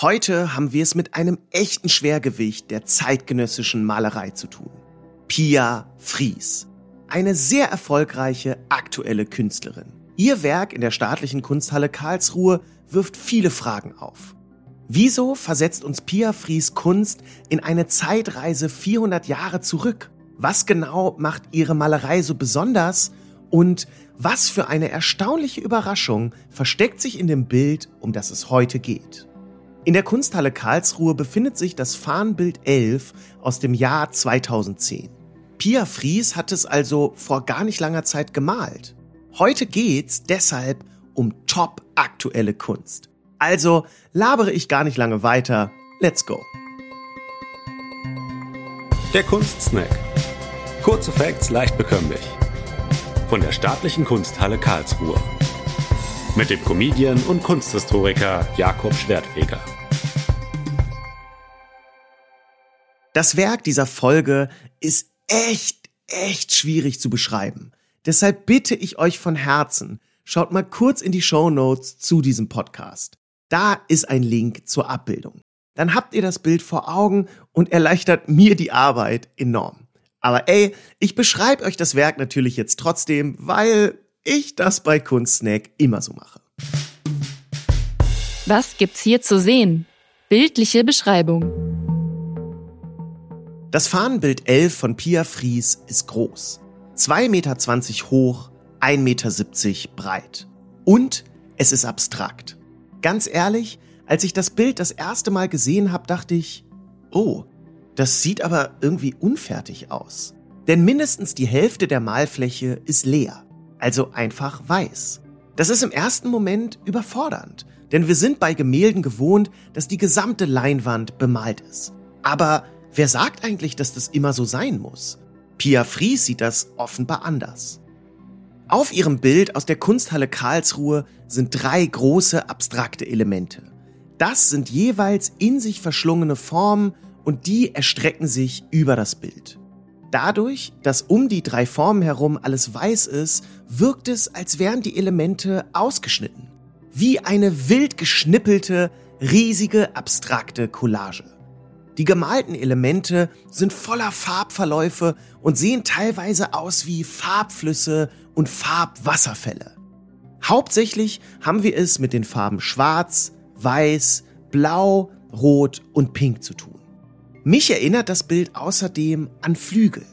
Heute haben wir es mit einem echten Schwergewicht der zeitgenössischen Malerei zu tun. Pia Fries. Eine sehr erfolgreiche aktuelle Künstlerin. Ihr Werk in der staatlichen Kunsthalle Karlsruhe wirft viele Fragen auf. Wieso versetzt uns Pia Fries Kunst in eine Zeitreise 400 Jahre zurück? Was genau macht ihre Malerei so besonders? Und was für eine erstaunliche Überraschung versteckt sich in dem Bild, um das es heute geht? In der Kunsthalle Karlsruhe befindet sich das Fahnenbild 11 aus dem Jahr 2010. Pia Fries hat es also vor gar nicht langer Zeit gemalt. Heute geht's deshalb um top aktuelle Kunst. Also labere ich gar nicht lange weiter. Let's go. Der Kunstsnack. Kurze Facts leicht bekömmlich. Von der Staatlichen Kunsthalle Karlsruhe. Mit dem Comedian und Kunsthistoriker Jakob Schwertfeger. Das Werk dieser Folge ist echt, echt schwierig zu beschreiben. Deshalb bitte ich euch von Herzen, schaut mal kurz in die Show Notes zu diesem Podcast. Da ist ein Link zur Abbildung. Dann habt ihr das Bild vor Augen und erleichtert mir die Arbeit enorm. Aber ey, ich beschreibe euch das Werk natürlich jetzt trotzdem, weil ich das bei Kunstsnack immer so mache. Was gibt's hier zu sehen? Bildliche Beschreibung. Das Fahnenbild 11 von Pia Fries ist groß. 2,20 Meter hoch, 1,70 Meter breit. Und es ist abstrakt. Ganz ehrlich, als ich das Bild das erste Mal gesehen habe, dachte ich, oh, das sieht aber irgendwie unfertig aus. Denn mindestens die Hälfte der Malfläche ist leer, also einfach weiß. Das ist im ersten Moment überfordernd, denn wir sind bei Gemälden gewohnt, dass die gesamte Leinwand bemalt ist. Aber Wer sagt eigentlich, dass das immer so sein muss? Pia Fries sieht das offenbar anders. Auf ihrem Bild aus der Kunsthalle Karlsruhe sind drei große abstrakte Elemente. Das sind jeweils in sich verschlungene Formen und die erstrecken sich über das Bild. Dadurch, dass um die drei Formen herum alles weiß ist, wirkt es, als wären die Elemente ausgeschnitten. Wie eine wild geschnippelte, riesige, abstrakte Collage. Die gemalten Elemente sind voller Farbverläufe und sehen teilweise aus wie Farbflüsse und Farbwasserfälle. Hauptsächlich haben wir es mit den Farben Schwarz, Weiß, Blau, Rot und Pink zu tun. Mich erinnert das Bild außerdem an Flügel.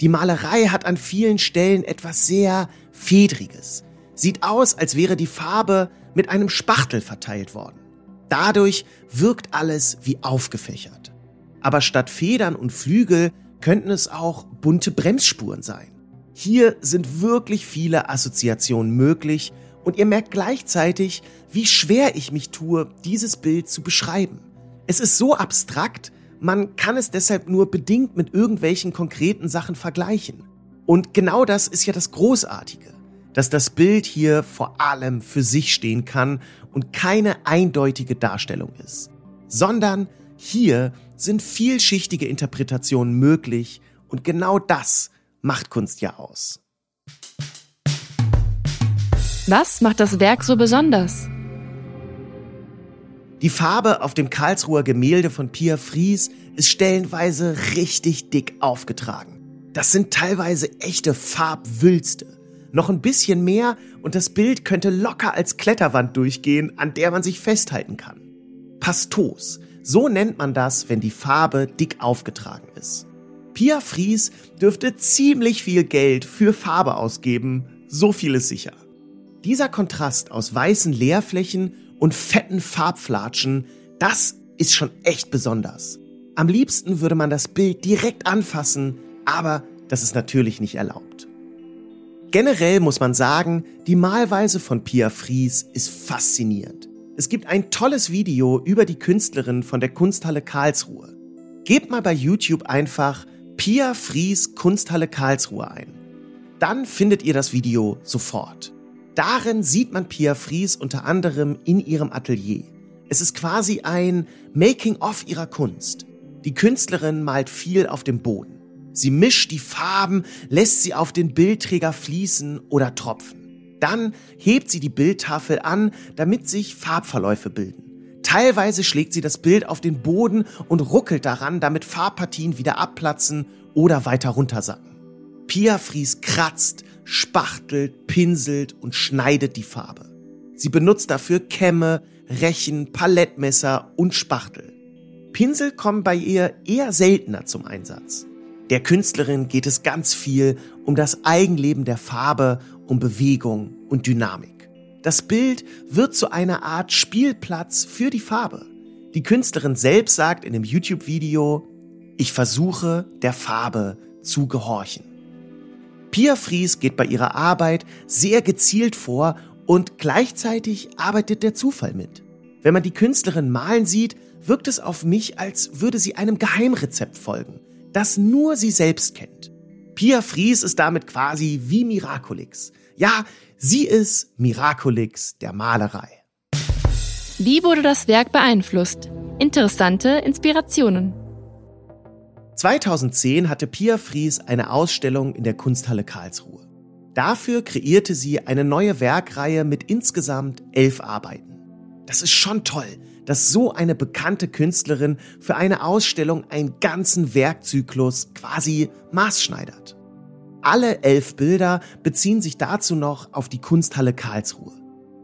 Die Malerei hat an vielen Stellen etwas sehr Fedriges. Sieht aus, als wäre die Farbe mit einem Spachtel verteilt worden. Dadurch wirkt alles wie aufgefächert aber statt Federn und Flügel könnten es auch bunte Bremsspuren sein. Hier sind wirklich viele Assoziationen möglich und ihr merkt gleichzeitig, wie schwer ich mich tue, dieses Bild zu beschreiben. Es ist so abstrakt, man kann es deshalb nur bedingt mit irgendwelchen konkreten Sachen vergleichen. Und genau das ist ja das Großartige, dass das Bild hier vor allem für sich stehen kann und keine eindeutige Darstellung ist, sondern hier sind vielschichtige Interpretationen möglich und genau das macht Kunst ja aus. Was macht das Werk so besonders? Die Farbe auf dem Karlsruher Gemälde von Pia Fries ist stellenweise richtig dick aufgetragen. Das sind teilweise echte Farbwülste. Noch ein bisschen mehr und das Bild könnte locker als Kletterwand durchgehen, an der man sich festhalten kann. Pastos so nennt man das, wenn die Farbe dick aufgetragen ist. Pia Fries dürfte ziemlich viel Geld für Farbe ausgeben, so viel ist sicher. Dieser Kontrast aus weißen Leerflächen und fetten Farbflatschen, das ist schon echt besonders. Am liebsten würde man das Bild direkt anfassen, aber das ist natürlich nicht erlaubt. Generell muss man sagen, die Malweise von Pia Fries ist faszinierend. Es gibt ein tolles Video über die Künstlerin von der Kunsthalle Karlsruhe. Gebt mal bei YouTube einfach Pia Fries Kunsthalle Karlsruhe ein. Dann findet ihr das Video sofort. Darin sieht man Pia Fries unter anderem in ihrem Atelier. Es ist quasi ein Making-of ihrer Kunst. Die Künstlerin malt viel auf dem Boden. Sie mischt die Farben, lässt sie auf den Bildträger fließen oder tropfen. Dann hebt sie die Bildtafel an, damit sich Farbverläufe bilden. Teilweise schlägt sie das Bild auf den Boden und ruckelt daran, damit Farbpartien wieder abplatzen oder weiter runtersacken. Pia Fries kratzt, spachtelt, pinselt und schneidet die Farbe. Sie benutzt dafür Kämme, Rechen, Palettmesser und Spachtel. Pinsel kommen bei ihr eher seltener zum Einsatz. Der Künstlerin geht es ganz viel um das Eigenleben der Farbe, um Bewegung und Dynamik. Das Bild wird zu einer Art Spielplatz für die Farbe. Die Künstlerin selbst sagt in dem YouTube-Video, ich versuche der Farbe zu gehorchen. Pia Fries geht bei ihrer Arbeit sehr gezielt vor und gleichzeitig arbeitet der Zufall mit. Wenn man die Künstlerin malen sieht, wirkt es auf mich, als würde sie einem Geheimrezept folgen, das nur sie selbst kennt. Pia Fries ist damit quasi wie Miraculix. Ja, sie ist Miraculix der Malerei. Wie wurde das Werk beeinflusst? Interessante Inspirationen. 2010 hatte Pia Fries eine Ausstellung in der Kunsthalle Karlsruhe. Dafür kreierte sie eine neue Werkreihe mit insgesamt elf Arbeiten. Das ist schon toll, dass so eine bekannte Künstlerin für eine Ausstellung einen ganzen Werkzyklus quasi maßschneidert. Alle elf Bilder beziehen sich dazu noch auf die Kunsthalle Karlsruhe.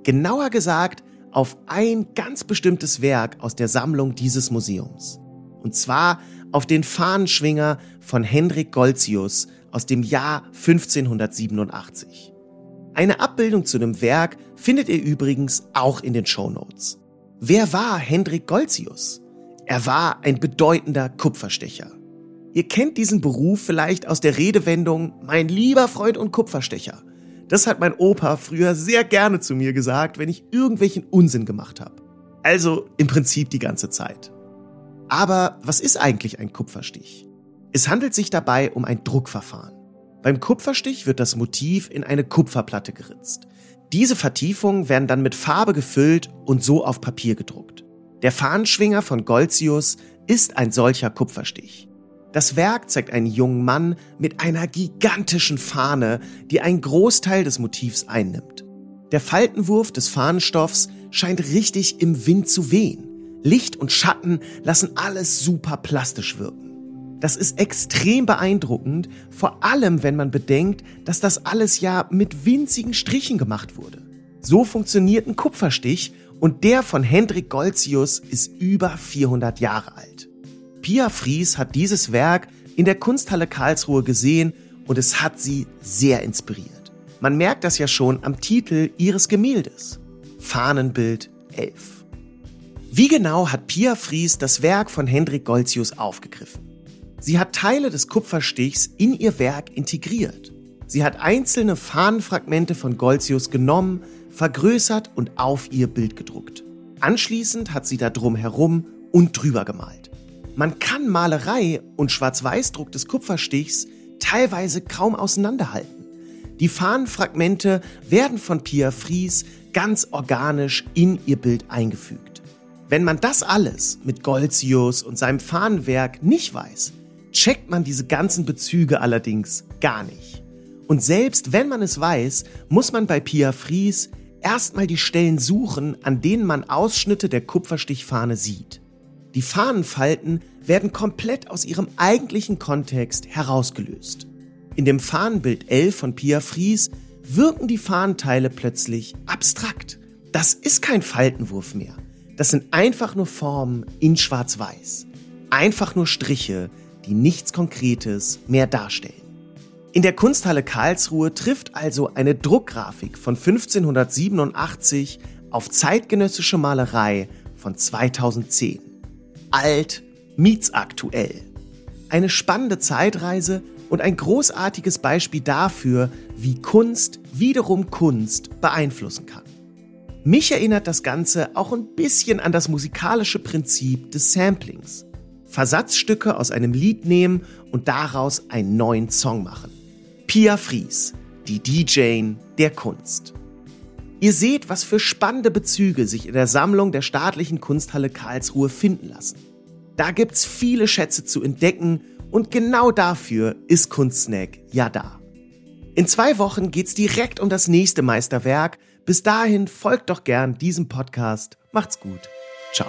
Genauer gesagt auf ein ganz bestimmtes Werk aus der Sammlung dieses Museums. Und zwar auf den Fahnenschwinger von Hendrik Goltzius aus dem Jahr 1587. Eine Abbildung zu dem Werk findet ihr übrigens auch in den Show Notes. Wer war Hendrik Goltzius? Er war ein bedeutender Kupferstecher. Ihr kennt diesen Beruf vielleicht aus der Redewendung mein lieber Freund und Kupferstecher. Das hat mein Opa früher sehr gerne zu mir gesagt, wenn ich irgendwelchen Unsinn gemacht habe. Also im Prinzip die ganze Zeit. Aber was ist eigentlich ein Kupferstich? Es handelt sich dabei um ein Druckverfahren. Beim Kupferstich wird das Motiv in eine Kupferplatte geritzt. Diese Vertiefungen werden dann mit Farbe gefüllt und so auf Papier gedruckt. Der Fahnenschwinger von Goltzius ist ein solcher Kupferstich. Das Werk zeigt einen jungen Mann mit einer gigantischen Fahne, die einen Großteil des Motivs einnimmt. Der Faltenwurf des Fahnenstoffs scheint richtig im Wind zu wehen. Licht und Schatten lassen alles super plastisch wirken. Das ist extrem beeindruckend, vor allem wenn man bedenkt, dass das alles ja mit winzigen Strichen gemacht wurde. So funktioniert ein Kupferstich und der von Hendrik Goltzius ist über 400 Jahre alt. Pia Fries hat dieses Werk in der Kunsthalle Karlsruhe gesehen und es hat sie sehr inspiriert. Man merkt das ja schon am Titel ihres Gemäldes. Fahnenbild 11. Wie genau hat Pia Fries das Werk von Hendrik Goltzius aufgegriffen? Sie hat Teile des Kupferstichs in ihr Werk integriert. Sie hat einzelne Fahnenfragmente von Goltzius genommen, vergrößert und auf ihr Bild gedruckt. Anschließend hat sie da drum herum und drüber gemalt. Man kann Malerei und Schwarz-Weiß-Druck des Kupferstichs teilweise kaum auseinanderhalten. Die Fahnenfragmente werden von Pia Fries ganz organisch in ihr Bild eingefügt. Wenn man das alles mit Goltzius und seinem Fahnenwerk nicht weiß, checkt man diese ganzen Bezüge allerdings gar nicht. Und selbst wenn man es weiß, muss man bei Pia Fries erstmal die Stellen suchen, an denen man Ausschnitte der Kupferstichfahne sieht. Die Fahnenfalten werden komplett aus ihrem eigentlichen Kontext herausgelöst. In dem Fahnenbild L von Pia Fries wirken die Fahnenteile plötzlich abstrakt. Das ist kein Faltenwurf mehr. Das sind einfach nur Formen in Schwarz-Weiß. Einfach nur Striche, die nichts Konkretes mehr darstellen. In der Kunsthalle Karlsruhe trifft also eine Druckgrafik von 1587 auf zeitgenössische Malerei von 2010. Alt meets aktuell. Eine spannende Zeitreise und ein großartiges Beispiel dafür, wie Kunst wiederum Kunst beeinflussen kann. Mich erinnert das Ganze auch ein bisschen an das musikalische Prinzip des Samplings. Versatzstücke aus einem Lied nehmen und daraus einen neuen Song machen. Pia Fries, die DJ der Kunst. Ihr seht, was für spannende Bezüge sich in der Sammlung der Staatlichen Kunsthalle Karlsruhe finden lassen. Da gibt's viele Schätze zu entdecken und genau dafür ist Kunstsnack ja da. In zwei Wochen geht's direkt um das nächste Meisterwerk. Bis dahin folgt doch gern diesem Podcast. Macht's gut. Ciao.